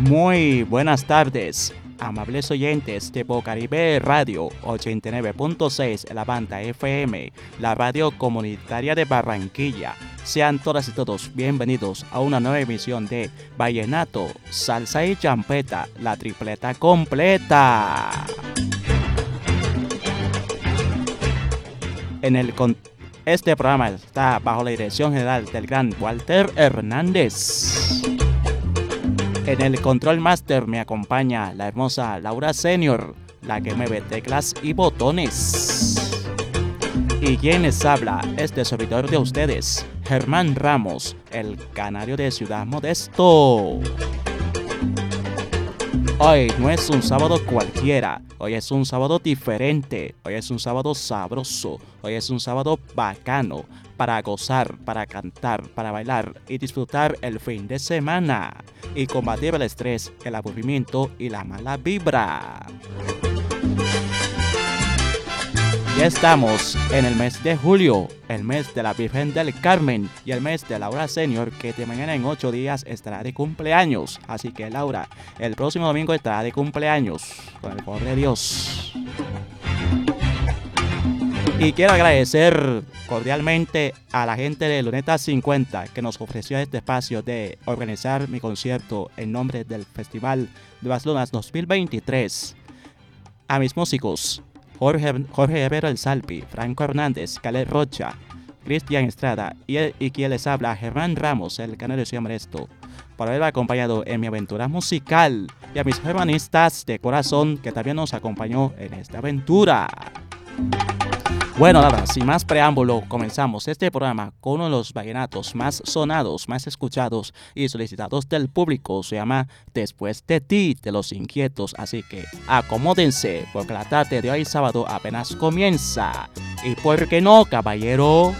Muy buenas tardes, amables oyentes de Bocaribe Radio 89.6 en la banda FM, la radio comunitaria de Barranquilla. Sean todas y todos bienvenidos a una nueva emisión de Vallenato, Salsa y Champeta, la tripleta completa. En el este programa está bajo la dirección general del gran Walter Hernández. En el control master me acompaña la hermosa Laura Senior, la que mueve teclas y botones. Y quienes habla, este servidor de ustedes, Germán Ramos, el canario de Ciudad Modesto. Hoy no es un sábado cualquiera, hoy es un sábado diferente, hoy es un sábado sabroso, hoy es un sábado bacano, para gozar, para cantar, para bailar y disfrutar el fin de semana y combatir el estrés, el aburrimiento y la mala vibra. Ya estamos en el mes de julio, el mes de la Virgen del Carmen y el mes de Laura Senior, que de mañana en 8 días estará de cumpleaños. Así que Laura, el próximo domingo estará de cumpleaños, con el de Dios. Y quiero agradecer cordialmente a la gente de Luneta 50 que nos ofreció este espacio de organizar mi concierto en nombre del Festival de Barcelona 2023. A mis músicos, Jorge, Jorge El Salpi, Franco Hernández, Caleb Rocha, Cristian Estrada y, quien les habla, Germán Ramos, el canal de Ciudad Modesto, por haberme acompañado en mi aventura musical y a mis hermanistas de corazón que también nos acompañó en esta aventura. Bueno, nada, sin más preámbulo, comenzamos este programa con uno de los vallenatos más sonados, más escuchados y solicitados del público. Se llama Después de ti, de los inquietos. Así que acomódense, porque la tarde de hoy sábado apenas comienza. ¿Y por qué no, caballero?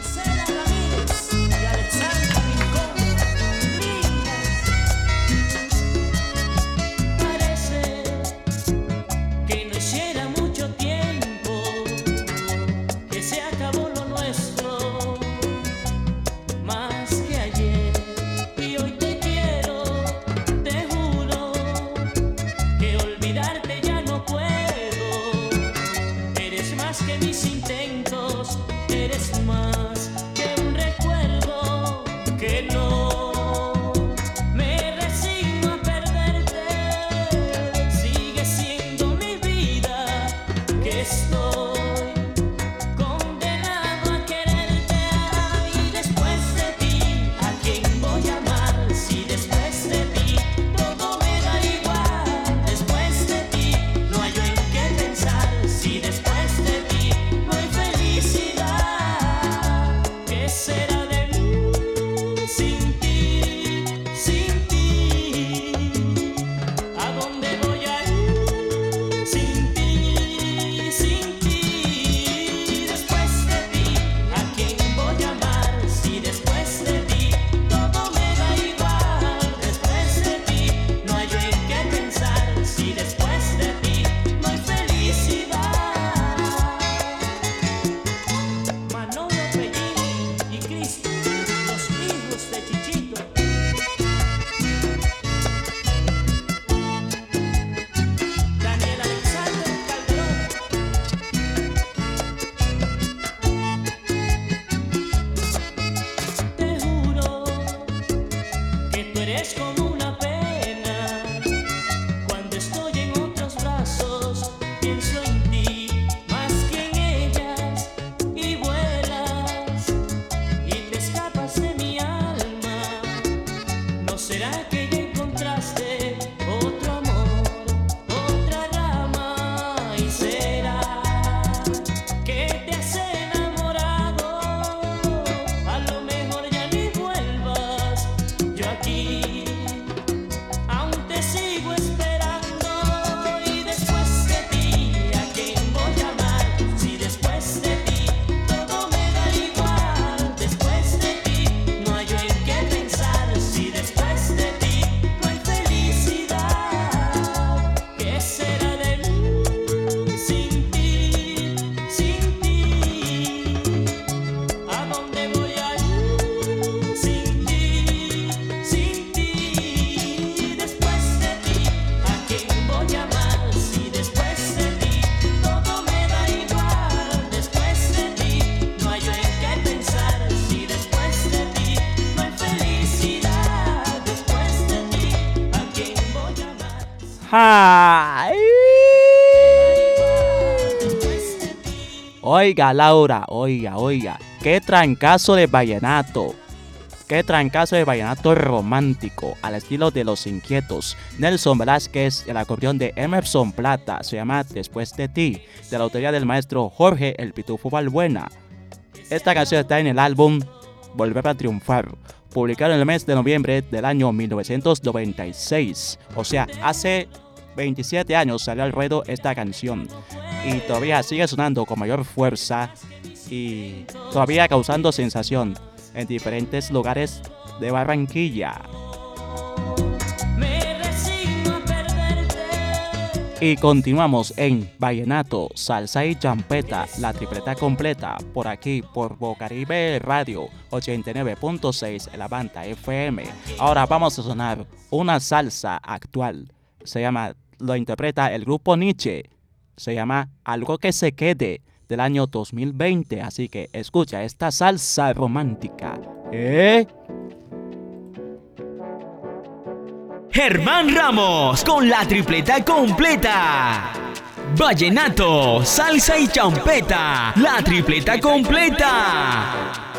Oiga, Laura, oiga, oiga, qué trancazo de vallenato. Qué trancazo de vallenato romántico, al estilo de Los Inquietos. Nelson Velázquez, el acordeón de Emerson Plata, se llama Después de ti, de la autoría del maestro Jorge El Pitufo Balbuena. Esta canción está en el álbum Volver a Triunfar, publicado en el mes de noviembre del año 1996. O sea, hace 27 años salió al ruedo esta canción y todavía sigue sonando con mayor fuerza y todavía causando sensación en diferentes lugares de Barranquilla. Y continuamos en Vallenato, Salsa y Champeta, la tripleta completa, por aquí, por Bocaribe Radio 89.6 en la banda FM. Ahora vamos a sonar una salsa actual. Se llama, lo interpreta el grupo Nietzsche. Se llama Algo que se quede del año 2020. Así que escucha esta salsa romántica. ¿Eh? Germán Ramos con la tripleta completa. Vallenato, salsa y champeta, la tripleta completa.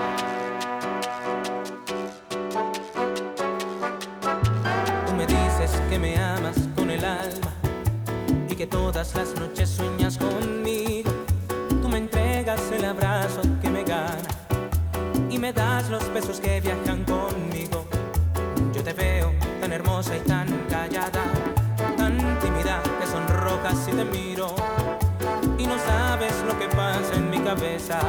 Que todas las noches sueñas conmigo. Tú me entregas el abrazo que me gana y me das los besos que viajan conmigo. Yo te veo tan hermosa y tan callada, tan tímida que sonrojas si te miro y no sabes lo que pasa en mi cabeza.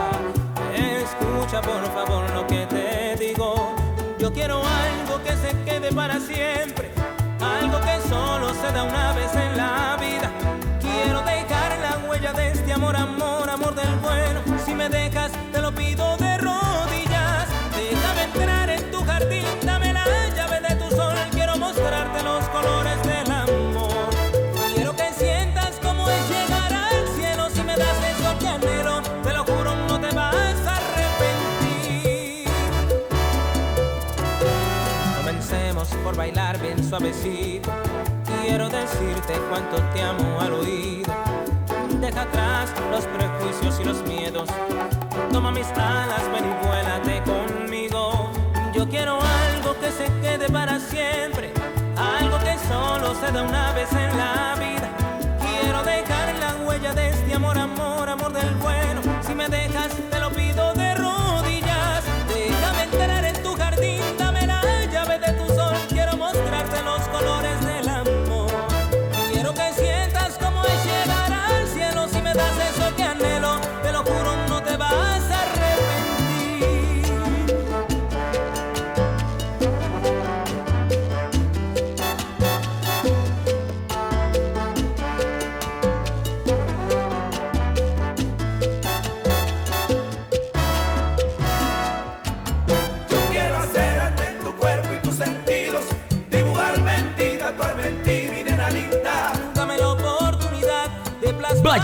Escucha por favor lo que te digo. Yo quiero algo que se quede para siempre, se da una vez en la vida. Quiero dejar la huella de este amor, amor, amor del bueno. Si me dejas, te lo pido de rodillas. Déjame entrar en tu jardín, dame la llave de tu sol. Quiero mostrarte los colores del amor. Quiero que sientas como es llegar al cielo. Si me das eso te lo juro, no te vas a arrepentir. Comencemos por bailar bien suavecito. Quiero decirte cuánto te amo al oído. Deja atrás los prejuicios y los miedos. Toma mis alas, ven y vuélate conmigo. Yo quiero algo que se quede para siempre. Algo que solo se da una vez en la vida. Quiero dejar la huella de este amor, amor, amor del bueno. Si me dejas, te lo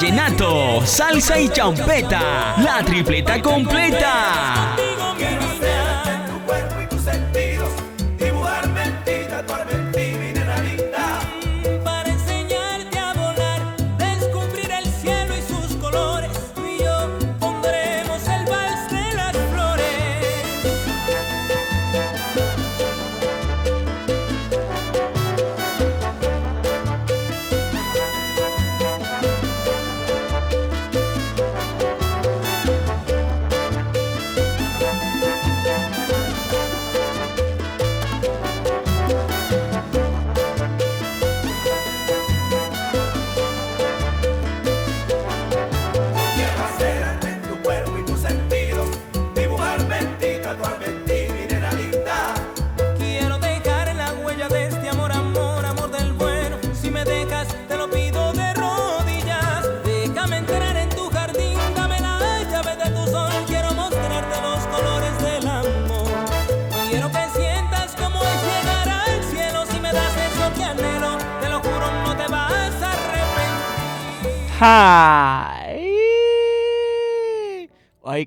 Vallenato, salsa y champeta, la tripleta completa.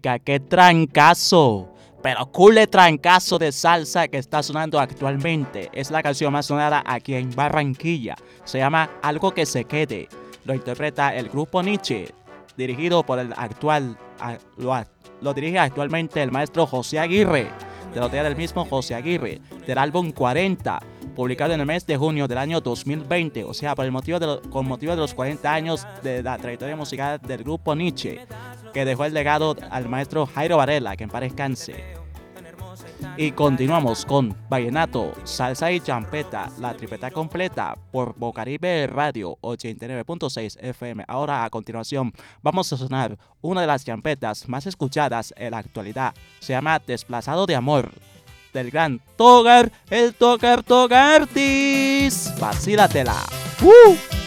Qué trancazo. pero cule trancazo de salsa que está sonando actualmente. Es la canción más sonada aquí en Barranquilla. Se llama Algo que se quede. Lo interpreta el grupo Nietzsche, dirigido por el actual, lo, dirige actualmente el maestro José Aguirre, de la del mismo José Aguirre, del álbum 40, publicado en el mes de junio del año 2020, o sea, por el motivo de con motivo de los 40 años de la trayectoria musical del grupo Nietzsche que dejó el legado al maestro Jairo Varela, que en paz descanse. Y continuamos con Vallenato, Salsa y Champeta, la tripeta completa por Bocaribe Radio 89.6 FM. Ahora a continuación vamos a sonar una de las champetas más escuchadas en la actualidad. Se llama Desplazado de Amor del gran Togar, el Togar Togartis. Vacílatela. ¡Uh!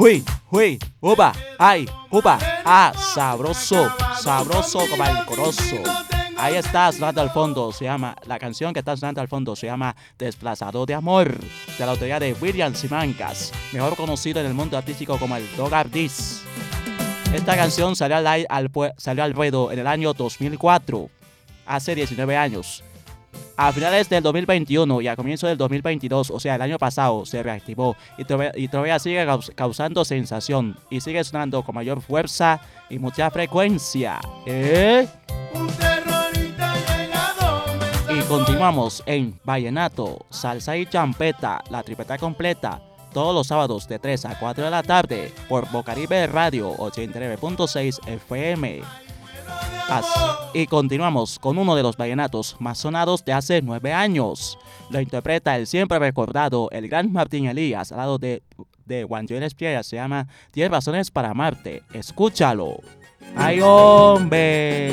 Hui, hui, upa, ay, upa, ah, sabroso, sabroso como el corozo. Ahí está sonando al fondo, se llama, la canción que está sonando al fondo se llama Desplazado de Amor, de la autoría de William Simancas, mejor conocido en el mundo artístico como el Dog Ardis. Esta canción salió al, al, salió al ruedo en el año 2004, hace 19 años. A finales del 2021 y a comienzos del 2022, o sea, el año pasado, se reactivó y todavía, sigue causando sensación y sigue sonando con mayor fuerza y mucha frecuencia. ¿Eh? Y continuamos en Vallenato, Salsa y Champeta, la tripeta completa, todos los sábados de 3 a 4 de la tarde por Bocaribe Radio 89.6 FM. Y continuamos con uno de los vallenatos más sonados de hace nueve años. Lo interpreta el siempre recordado, el gran Martín Elías, al lado de de Juan Joel. Se llama 10 razones para amarte. Escúchalo. ¡Ay, hombre!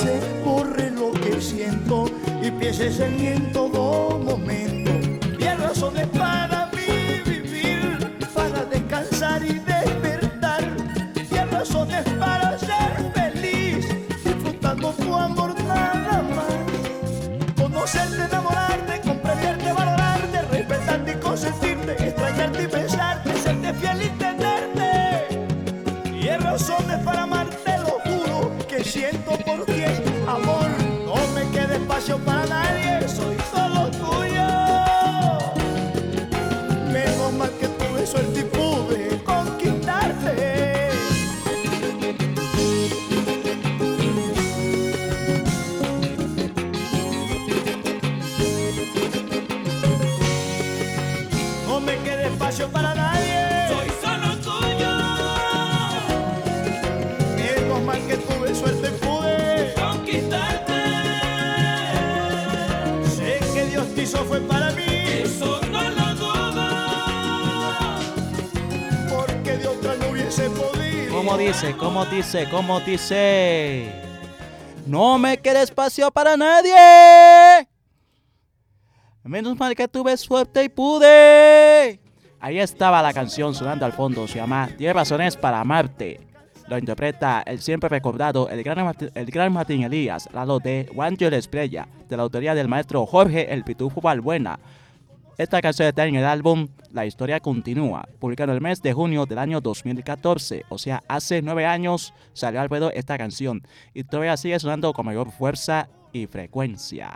Que jamás se borre lo que siento y pienses en mí dice? ¿Cómo dice? No me queda espacio para nadie. Menos mal que tuve suerte y pude Ahí estaba la canción sonando al fondo, se llama 10 razones para amarte. Lo interpreta el siempre recordado el gran, el gran Martín Elías, lado de Juancho Estrella, de la autoría del maestro Jorge El Pitufo Balbuena. Esta canción está en el álbum La historia continúa, publicado el mes de junio del año 2014, o sea, hace nueve años salió al ruedo esta canción y todavía sigue sonando con mayor fuerza y frecuencia.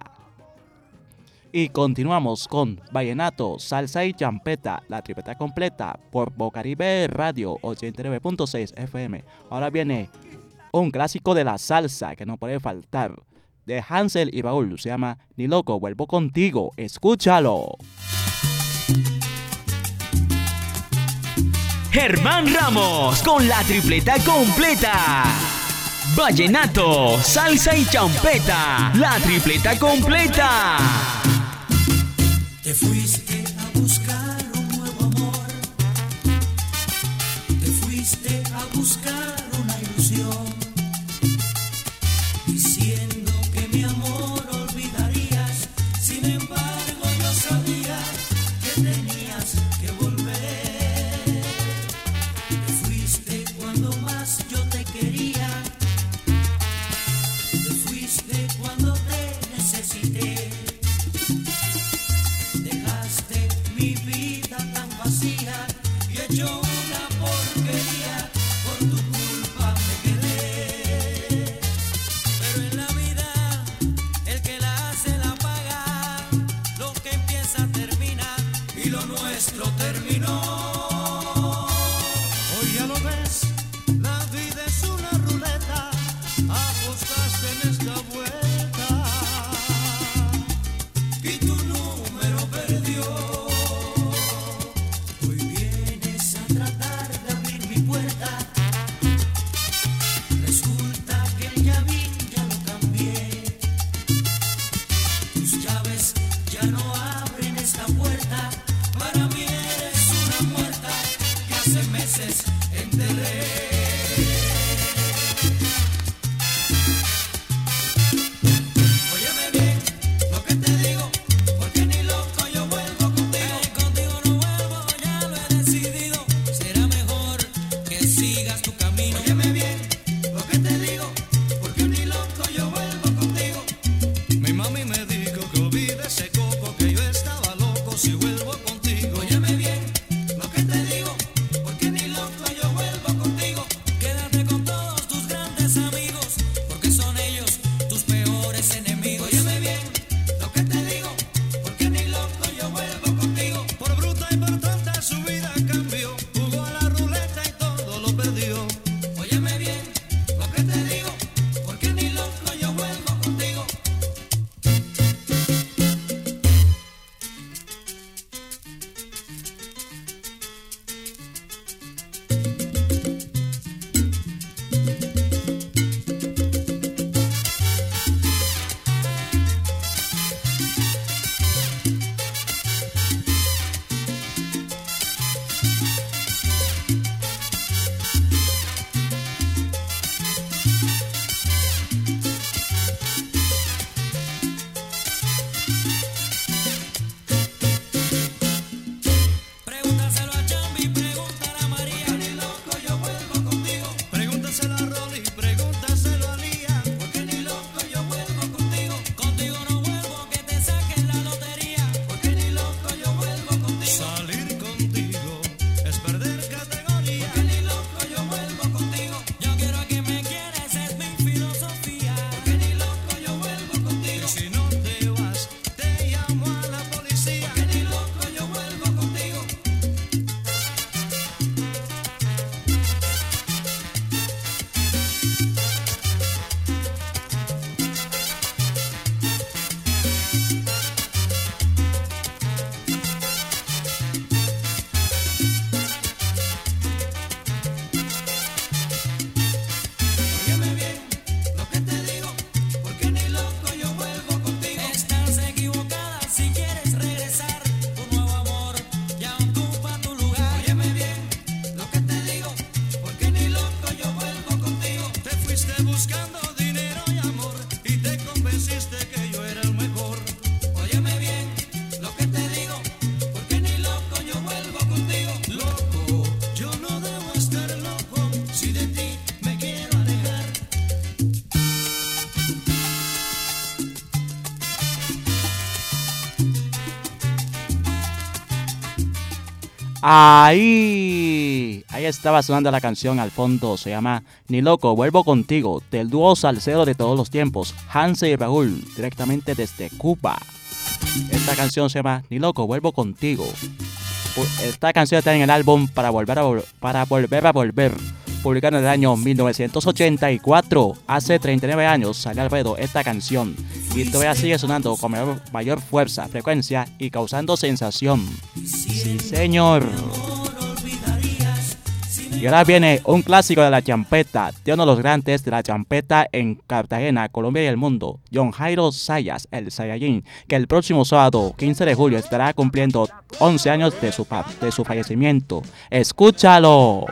Y continuamos con Vallenato, Salsa y Champeta, la tripeta completa por Bocaribe Radio 89.6 FM. Ahora viene un clásico de la salsa que no puede faltar. De Hansel y Raúl, se llama Ni loco, vuelvo contigo, escúchalo. Germán Ramos con la tripleta completa. Vallenato, salsa y champeta, la tripleta completa. Te fuiste a buscar Ahí, ahí estaba sonando la canción al fondo, se llama Ni loco, vuelvo contigo, del dúo salsero de todos los tiempos, Hanse y Raúl, directamente desde Cuba. Esta canción se llama Ni loco, vuelvo contigo. Esta canción está en el álbum Para volver a, para volver, a volver, publicado en el año 1984. Hace 39 años salió al esta canción y todavía sigue sonando con mayor, fuerza, frecuencia y causando sensación. Sí, señor. Y ahora viene un clásico de la champeta, de uno de los grandes de la champeta en Cartagena, Colombia y el mundo, John Jairo Sayas, el Saiyajin, que el próximo sábado, 15 de julio, estará cumpliendo 11 años de su, de su fallecimiento. ¡Escúchalo!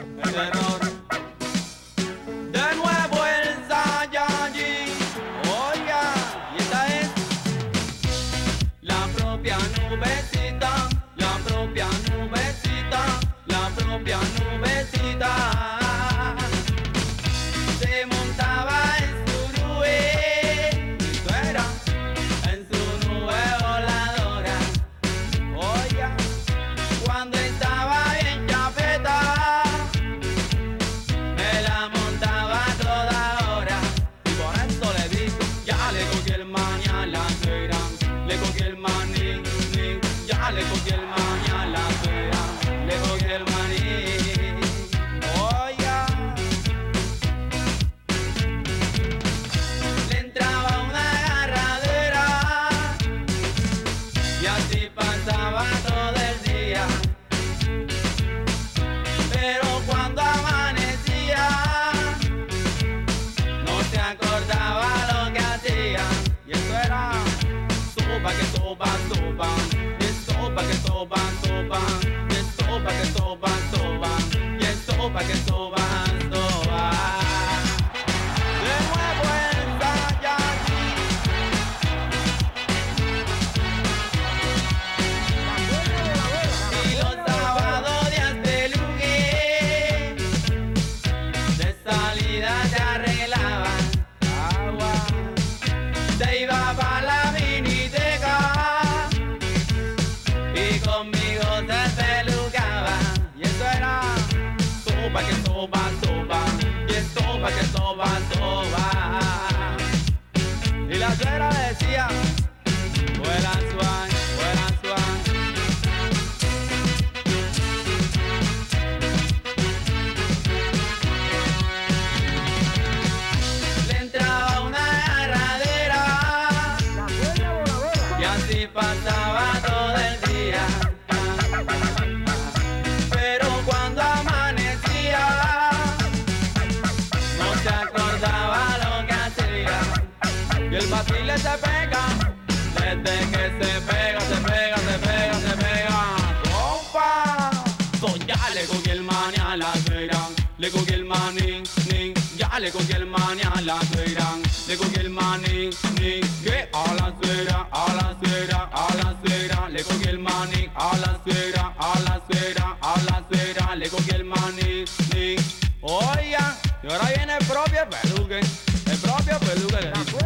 Le cogí el mani a la suegra, le cogí el mani, ni, que a la suegra, a la suegra, a la suegra, le cogí el mani, a la suegra, a la suegra, a la suegra, le cogí el mani, ni. Oiga, y ahora viene el propio peluque, el propio peluque que dice.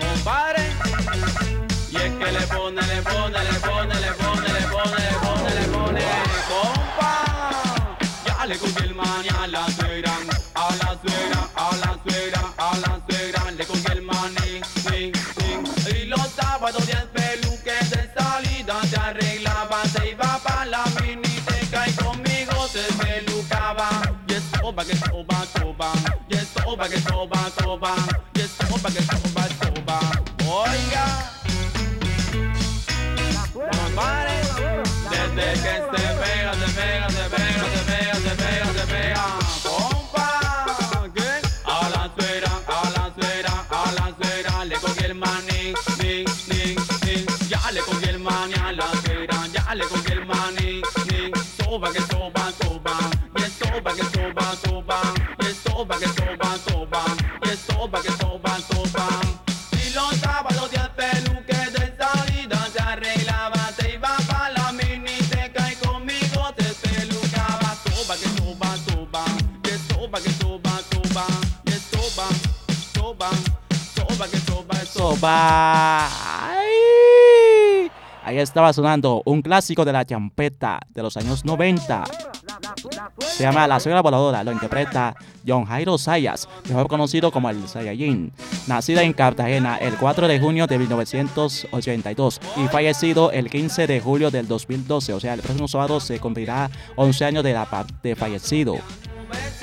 Compadre, y es que le pone, le pone, le pone, le pone, Y es sopa que sopa, sopa, y es sopa Ahí estaba sonando un clásico de la champeta de los años 90. Se llama La Señora Voladora, lo interpreta John Jairo Sayas, mejor conocido como el Saiyajin. Nacida en Cartagena el 4 de junio de 1982 y fallecido el 15 de julio del 2012, o sea, el próximo sábado se cumplirá 11 años de, la, de fallecido.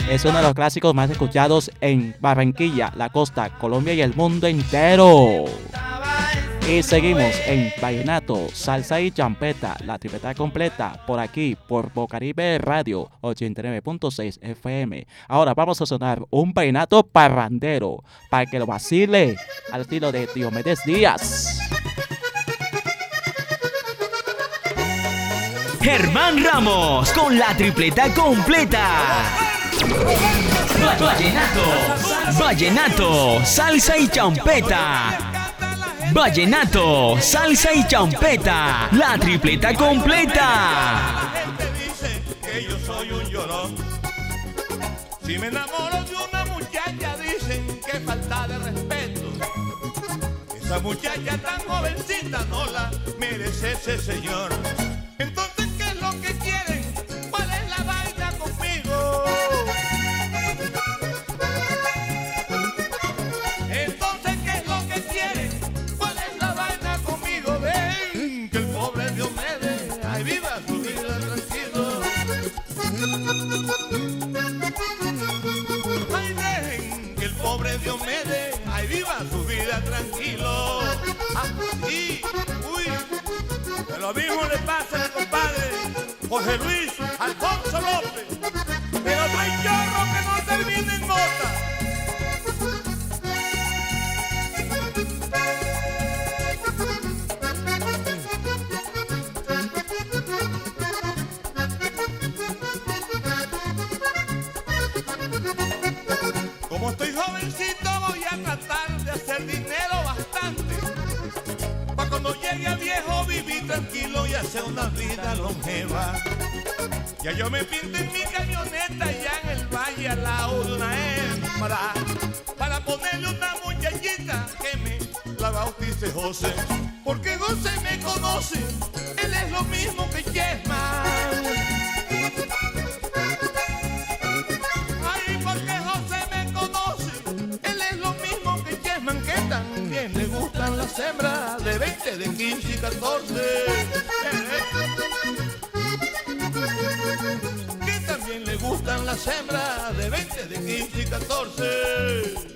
Es uno de los clásicos más escuchados en Barranquilla, la costa, Colombia y el mundo entero. Y seguimos en Vallenato, Salsa y Champeta, la tripleta completa, por aquí, por Bocaribe Radio 89.6 FM. Ahora vamos a sonar un vallenato parrandero, para que lo vacile al estilo de Diomedes Díaz. Germán Ramos con la tripleta completa. Va- Vallenato, vallenato, salsa y champeta. Vallenato, salsa y champeta, la tripleta completa. Que yo soy un llorón. Si me enamoro de una muchacha dicen que falta de respeto. Esa muchacha tan jovencita no la merece ese señor. Entonces, ¿qué es lo que quieren? Ay viva su vida tranquilo. Ah, y, uy, lo mismo le pasa a mi compadre José Luis Alfonso y hacer una vida longeva. Ya yo me pinto en mi camioneta ya en el valle al lado de una hembra. Para ponerle una muchachita que me la bautice José. Porque José me conoce, él es lo mismo que Chessman. Ay, porque José me conoce. Él es lo mismo que Chessman, que también le gustan las hembras de 20, de 15 y 14. Que también le gustan las hembras de 20, de 15 y 14.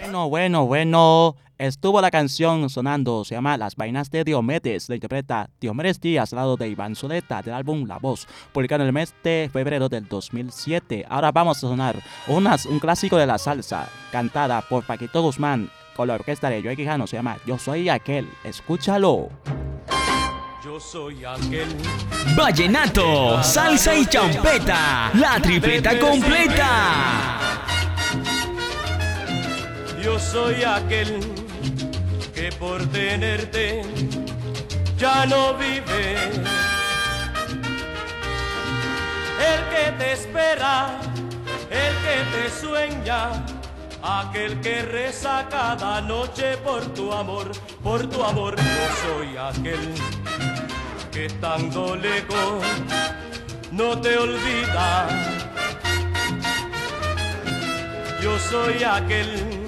Bueno, bueno, bueno. Estuvo la canción sonando, se llama Las Vainas de Diomedes, la interpreta Diomedes Díaz al lado de Iván Zuleta del álbum La Voz, publicado en el mes de febrero del 2007. Ahora vamos a sonar unas, un clásico de la salsa, cantada por Paquito Guzmán con la orquesta de Joey Quijano, se llama Yo Soy Aquel. Escúchalo. Yo soy aquel Vallenato, salsa y champeta, la tripleta completa. Yo soy aquel que por tenerte ya no vive. El que te espera, el que te sueña, aquel que reza cada noche por tu amor, por tu amor. Yo soy aquel que estando lejos no te olvida. Yo soy aquel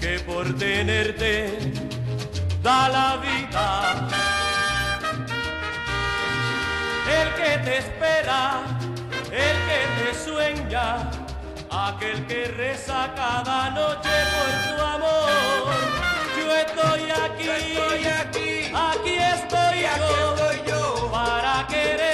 que por tenerte da la vida. El que te espera, el que te sueña, aquel que reza cada noche por tu amor. Yo estoy aquí, estoy aquí, aquí estoy, yo, para quererte.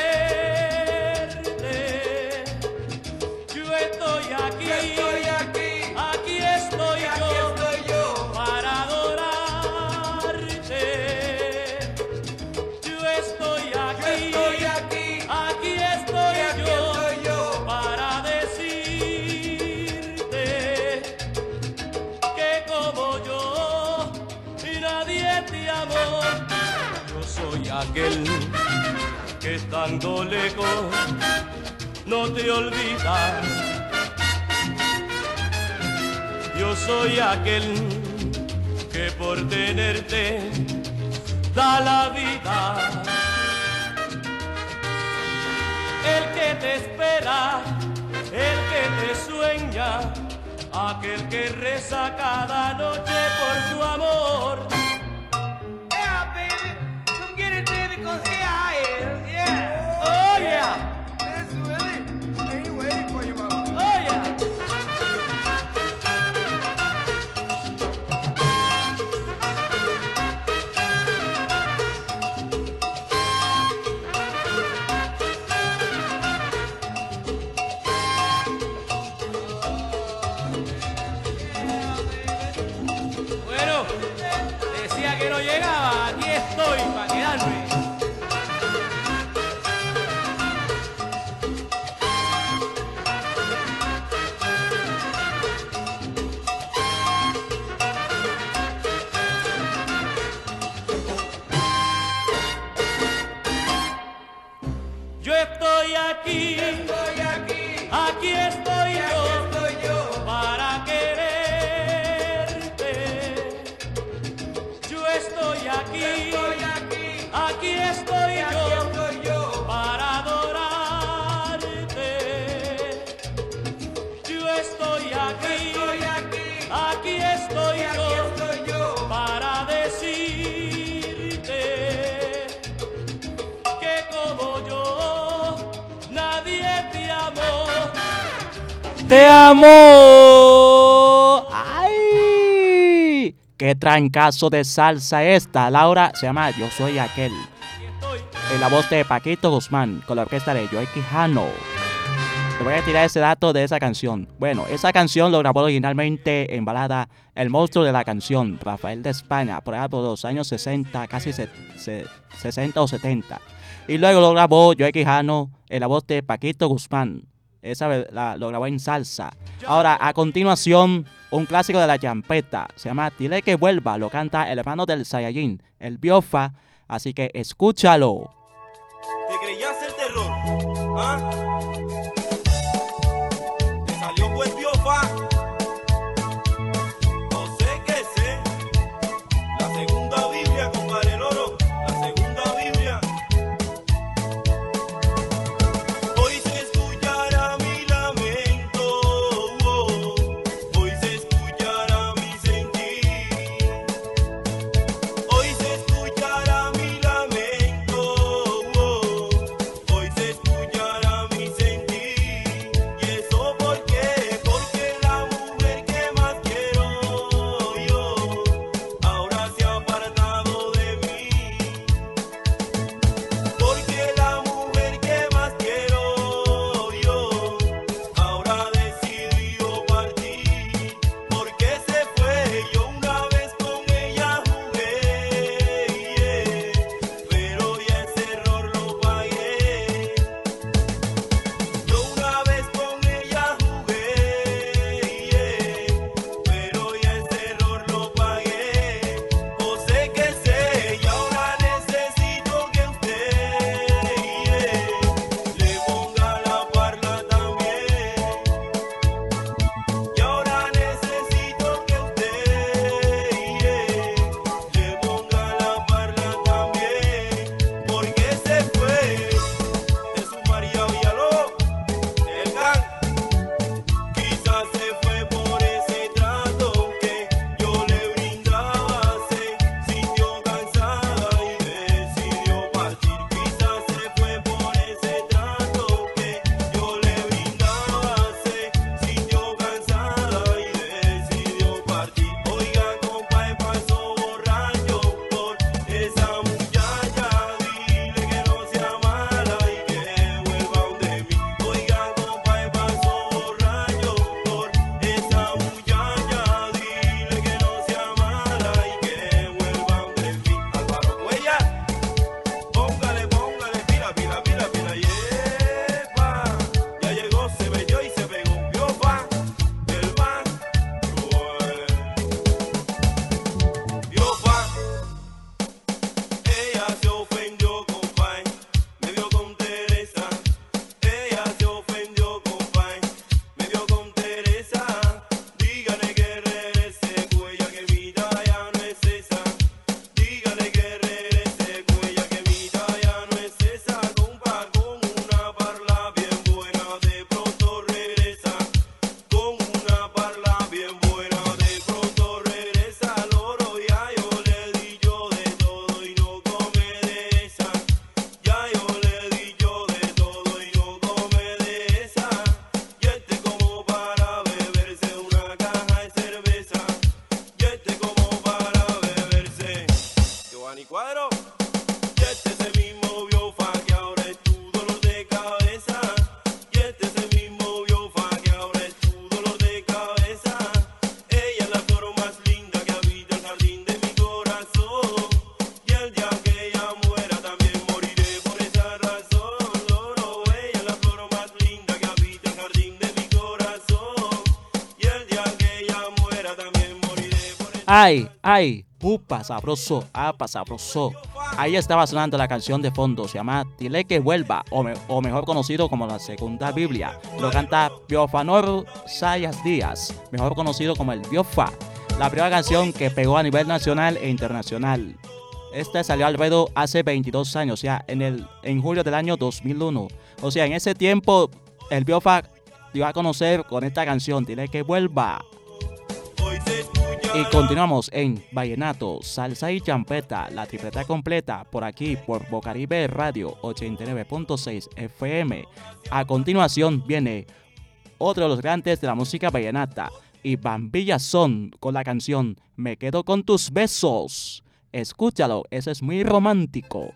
Estando lejos no te olvida. Yo soy aquel que por tenerte da la vida. El que te espera, el que te sueña, aquel que reza cada noche por tu amor. Trancazo de salsa esta! Laura se llama Yo Soy Aquel. En la voz de Paquito Guzmán, con la orquesta de Joey Quijano. Te voy a tirar ese dato de esa canción. Bueno, esa canción lo grabó originalmente en balada El monstruo de la canción, Rafael de España, por allá por los años 60, casi se- se- 60 o 70. Y luego lo grabó Joey Quijano en la voz de Paquito Guzmán. Esa lo grabó en salsa. Ahora, a continuación, un clásico de la champeta. Se llama Dile que vuelva. Lo canta el hermano del Saiyajin, el Biofa. Así que escúchalo. ¿Te terror? ¿Ah? Ay, ay, upa, sabroso, apa, sabroso. Ahí estaba sonando la canción de fondo, se llama Dile que vuelva, o, me- o mejor conocido como la Segunda Biblia. Lo canta Biofanor Sayas Díaz, mejor conocido como el Biofa. La primera canción que pegó a nivel nacional e internacional. Este salió al ruedo hace 22 años, o sea, en, el, en julio del año 2001. O sea, en ese tiempo, el Biofa dio a conocer con esta canción, Dile que vuelva. Y continuamos en Vallenato, Salsa y Champeta, la tripleta completa, por aquí, por Bocaribe Radio 89.6 FM. A continuación viene otro de los grandes de la música vallenata, Iván Villazón, con la canción Me quedo con tus besos. Escúchalo, ese es muy romántico.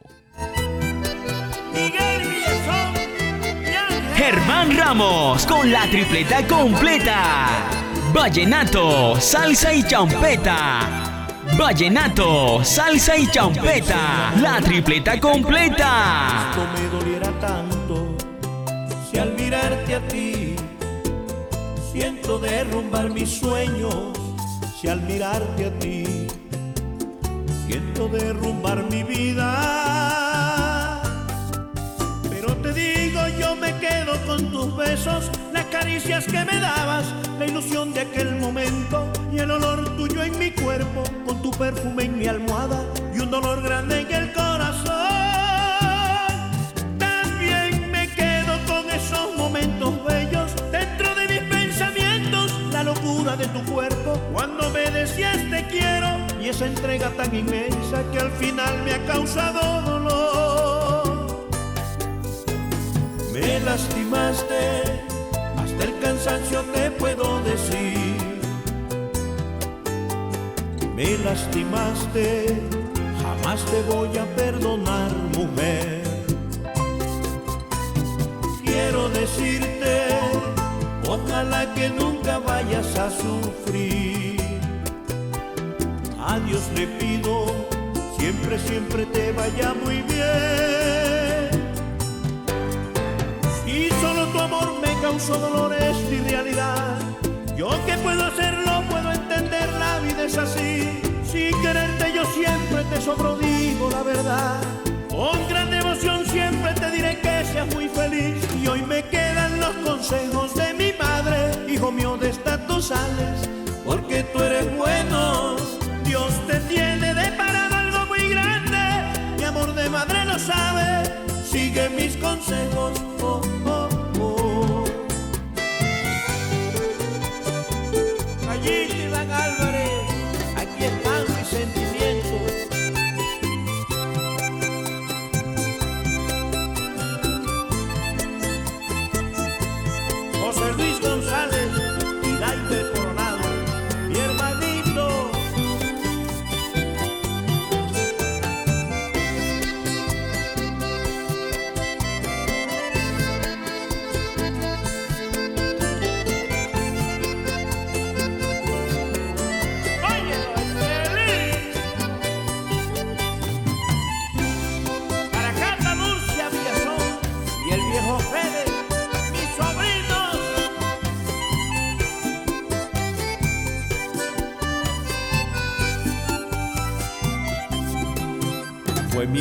Germán Ramos con la tripleta completa. Vallenato, salsa y champeta. Vallenato, salsa y champeta. La tripleta completa. esto me doliera tanto si al mirarte a ti siento derrumbar mis sueños si al mirarte a ti siento derrumbar mi vida me quedo con tus besos las caricias que me dabas la ilusión de aquel momento y el olor tuyo en mi cuerpo con tu perfume en mi almohada y un dolor grande en el corazón también me quedo con esos momentos bellos dentro de mis pensamientos, la locura de tu cuerpo cuando me decías te quiero y esa entrega tan inmensa que al final me ha causado dolor. Me lastimaste hasta el cansancio te puedo decir. Me lastimaste, jamás te voy a perdonar, mujer quiero decirte, ojalá que nunca vayas a sufrir. A Dios le pido, siempre, siempre te vaya muy bien. Me causó dolores y realidad. Yo que puedo hacerlo, puedo entender, la vida es así. Sin quererte yo siempre te sobrodigo la verdad. Con gran devoción siempre te diré que seas muy feliz. Y hoy me quedan los consejos de mi madre. Hijo mío, de esta tú sales, porque tú eres bueno. Dios te tiene deparado algo muy grande. Mi amor de madre lo sabe. Sigue mis consejos. Oh, oh.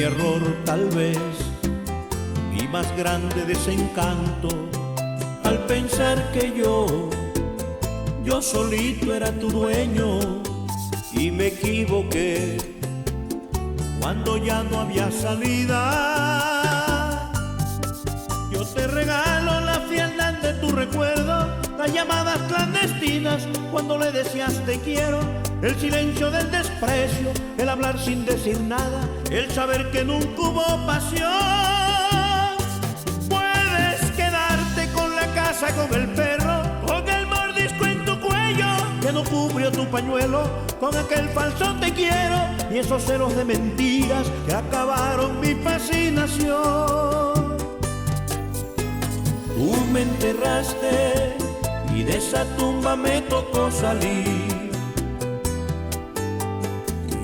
Error tal vez, mi más grande desencanto, al pensar que yo, yo solito era tu dueño y me equivoqué cuando ya no había salida. Yo te regalo la frialdad de tu recuerdo, las llamadas clandestinas cuando le decías te quiero, el silencio del desprecio, el hablar sin decir nada, el saber que nunca hubo pasión. Puedes quedarte con la casa, con el perro, con el mordisco en tu cuello, noche no cubrió tu pañuelo con aquel falso te quiero y esos celos de mentiras que acabaron mi fascinación. Tú me enterraste y de esa tumba me tocó salir.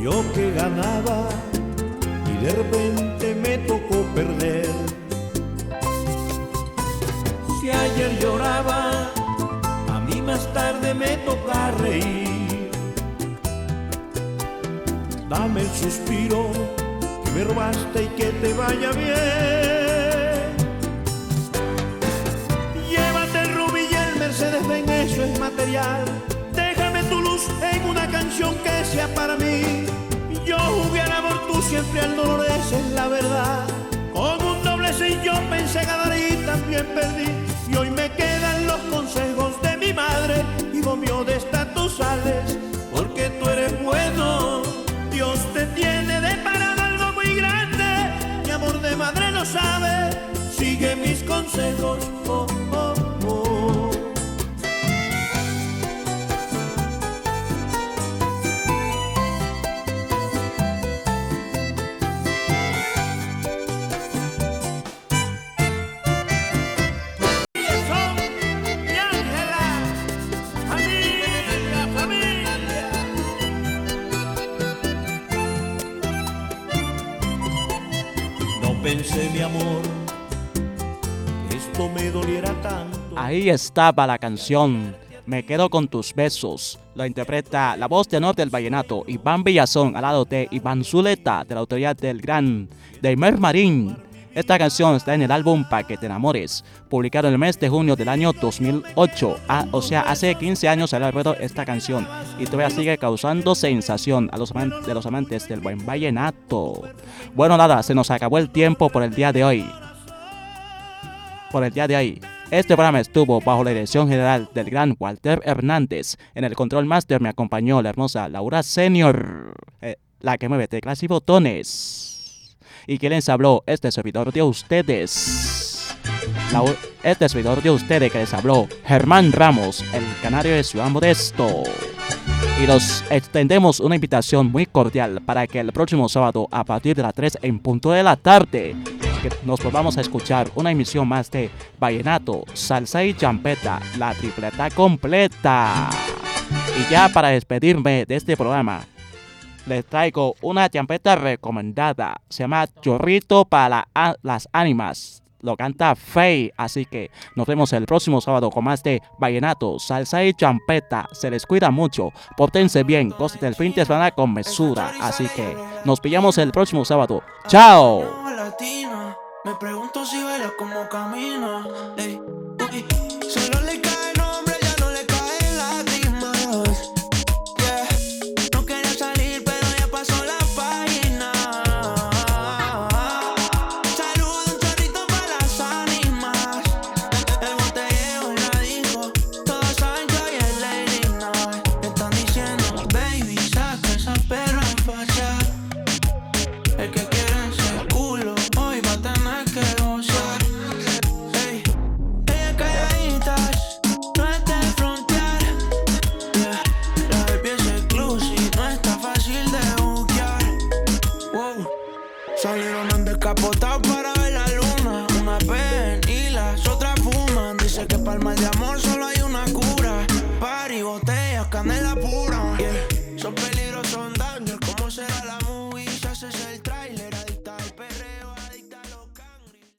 Yo que ganaba y de repente me tocó perder. Si ayer lloraba, a mí más tarde me toca reír. Dame el suspiro que me robaste y que te vaya bien. Llévate el rubí y el Mercedes Benz, eso es material. Déjame tu luz en una canción que sea para mí. Yo jugué al amor, tú siempre al dolor, esa es la verdad. Con un doble seis yo pensé ganar y también perdí. Y hoy me quedan los consejos de mi madre y mío de esta tú sales, estaba la canción. Me quedo con tus besos. Lo interpreta la voz de honor del vallenato Iván Villazón al lado de Iván Zuleta de la autoridad del gran Deimer Marín. Esta canción está en el álbum Pa' que te enamores, publicado en el mes de junio del año 2008. Ah, o sea, hace 15 años se ha esta canción y todavía sigue causando sensación a los de los amantes del buen vallenato. Bueno, nada, se nos acabó el tiempo por el día de hoy por el día de hoy. Este programa estuvo bajo la dirección general del gran Walter Hernández. En el control master me acompañó la hermosa Laura Senior, eh, la que mueve teclas y botones. Y quien les habló, este servidor de ustedes. Lau- este servidor de ustedes que les habló, Germán Ramos, el canario de Ciudad Modesto. Y los extendemos una invitación muy cordial para que el próximo sábado, a partir de las 3 en punto de la tarde, nos volvamos a escuchar una emisión más de Vallenato, Salsa y Champeta, la tripleta completa. Y ya para despedirme de este programa, les traigo una champeta recomendada. Se llama Chorrito para las ánimas. Lo canta Faye, así que nos vemos el próximo sábado con más de Vallenato, Salsa y Champeta. Se les cuida mucho, pórtense bien, gocen del fin de semana con mesura. Así que nos pillamos el próximo sábado. ¡Chao! latina. Me pregunto si baila como camina.